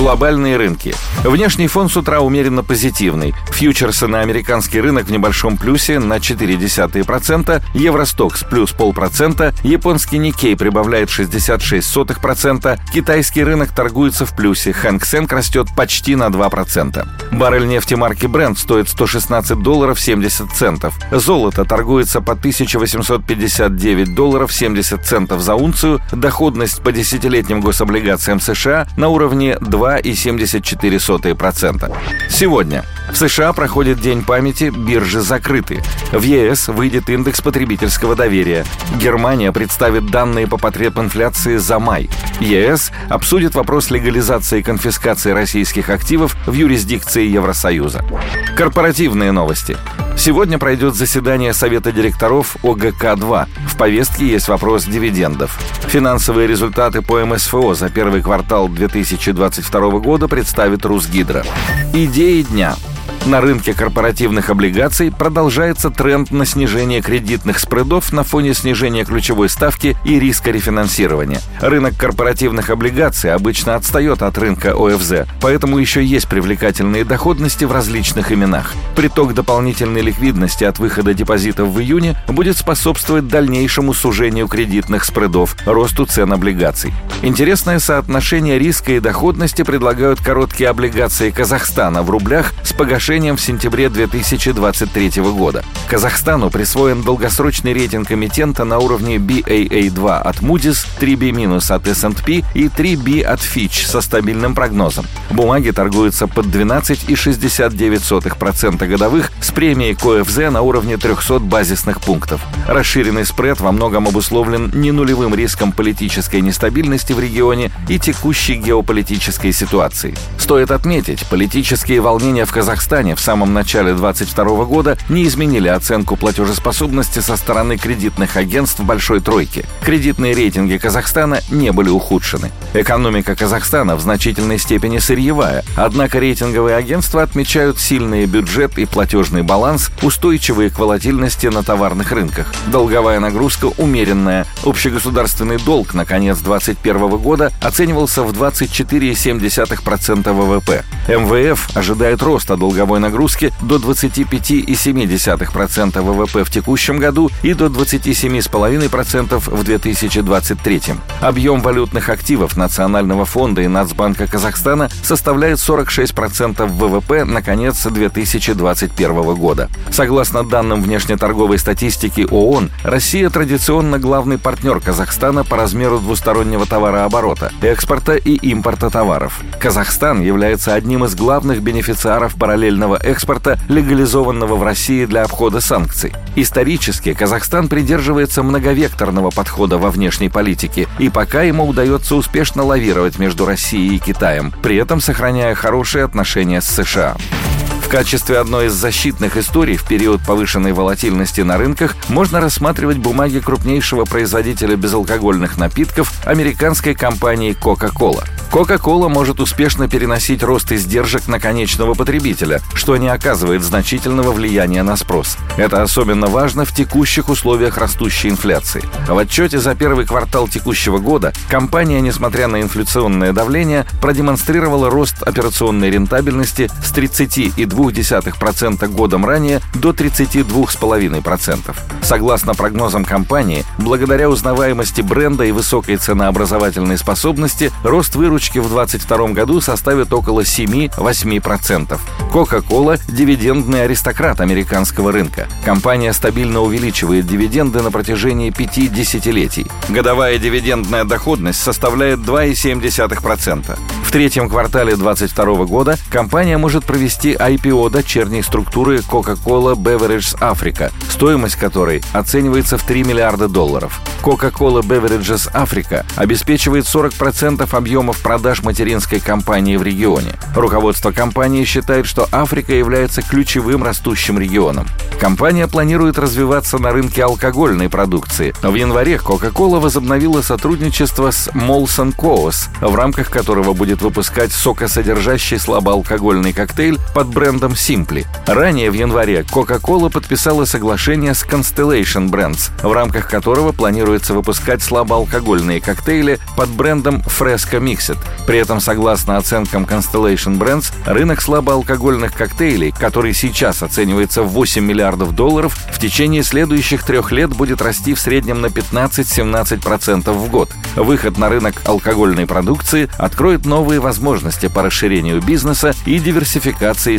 Глобальные рынки. Внешний фон с утра умеренно позитивный. Фьючерсы на американский рынок в небольшом плюсе на 0,4%, Евростокс плюс полпроцента, японский Никей прибавляет 66%, китайский рынок торгуется в плюсе, Хэнк Сенк растет почти на 2%. Баррель нефти марки Brent стоит 116 долларов 70 центов. Золото торгуется по 1859 долларов 70 центов за унцию, доходность по десятилетним гособлигациям США на уровне 2,74 0,02%. Сегодня в США проходит День памяти, биржи закрыты. В ЕС выйдет индекс потребительского доверия. Германия представит данные по потреб инфляции за май. ЕС обсудит вопрос легализации и конфискации российских активов в юрисдикции Евросоюза. Корпоративные новости. Сегодня пройдет заседание Совета директоров ОГК-2. В повестке есть вопрос дивидендов. Финансовые результаты по МСФО за первый квартал 2022 года представит Русгидро. Идеи дня – на рынке корпоративных облигаций продолжается тренд на снижение кредитных спредов на фоне снижения ключевой ставки и риска рефинансирования. Рынок корпоративных облигаций обычно отстает от рынка ОФЗ, поэтому еще есть привлекательные доходности в различных именах. Приток дополнительной ликвидности от выхода депозитов в июне будет способствовать дальнейшему сужению кредитных спредов, росту цен облигаций. Интересное соотношение риска и доходности предлагают короткие облигации Казахстана в рублях с погашением решением в сентябре 2023 года. Казахстану присвоен долгосрочный рейтинг эмитента на уровне BAA2 от Moody's, 3B- от S&P и 3B от Fitch со стабильным прогнозом. Бумаги торгуются под 12,69% годовых с премией КОФЗ на уровне 300 базисных пунктов. Расширенный спред во многом обусловлен не нулевым риском политической нестабильности в регионе и текущей геополитической ситуации. Стоит отметить, политические волнения в Казахстане Казахстане в самом начале 2022 года не изменили оценку платежеспособности со стороны кредитных агентств Большой Тройки. Кредитные рейтинги Казахстана не были ухудшены. Экономика Казахстана в значительной степени сырьевая, однако рейтинговые агентства отмечают сильный бюджет и платежный баланс, устойчивые к волатильности на товарных рынках. Долговая нагрузка умеренная. Общегосударственный долг на конец 2021 года оценивался в 24,7% ВВП. МВФ ожидает роста долговой нагрузки до 25,7% ВВП в текущем году и до 27,5% в 2023. Объем валютных активов Национального фонда и Нацбанка Казахстана составляет 46% ВВП на конец 2021 года. Согласно данным внешнеторговой статистики ООН, Россия традиционно главный партнер Казахстана по размеру двустороннего товарооборота, экспорта и импорта товаров. Казахстан является одним из главных бенефициаров параллельного экспорта, легализованного в России для обхода санкций. Исторически Казахстан придерживается многовекторного подхода во внешней политике, и пока ему удается успешно лавировать между Россией и Китаем, при этом сохраняя хорошие отношения с США. Качестве одной из защитных историй в период повышенной волатильности на рынках можно рассматривать бумаги крупнейшего производителя безалкогольных напитков американской компании Coca-Cola. Coca-Cola может успешно переносить рост издержек на конечного потребителя, что не оказывает значительного влияния на спрос. Это особенно важно в текущих условиях растущей инфляции. В отчете за первый квартал текущего года компания, несмотря на инфляционное давление, продемонстрировала рост операционной рентабельности с 30,2% годом ранее до 32,5%. Согласно прогнозам компании, благодаря узнаваемости бренда и высокой ценообразовательной способности, рост выручки в 2022 году составит около 7-8%. Coca-Cola – дивидендный аристократ американского рынка. Компания стабильно увеличивает дивиденды на протяжении пяти десятилетий. Годовая дивидендная доходность составляет 2,7%. В третьем квартале 2022 года компания может провести IPO дочерней структуры Coca-Cola Beverages Africa, стоимость которой оценивается в 3 миллиарда долларов. Coca-Cola Beverages Africa обеспечивает 40% объемов продаж материнской компании в регионе. Руководство компании считает, что Африка является ключевым растущим регионом. Компания планирует развиваться на рынке алкогольной продукции. В январе Coca-Cola возобновила сотрудничество с Molson Coors, в рамках которого будет выпускать сокосодержащий слабоалкогольный коктейль под брендом брендом Simply. Ранее в январе Coca-Cola подписала соглашение с Constellation Brands, в рамках которого планируется выпускать слабоалкогольные коктейли под брендом Fresco Mixed. При этом, согласно оценкам Constellation Brands, рынок слабоалкогольных коктейлей, который сейчас оценивается в 8 миллиардов долларов, в течение следующих трех лет будет расти в среднем на 15-17% в год. Выход на рынок алкогольной продукции откроет новые возможности по расширению бизнеса и диверсификации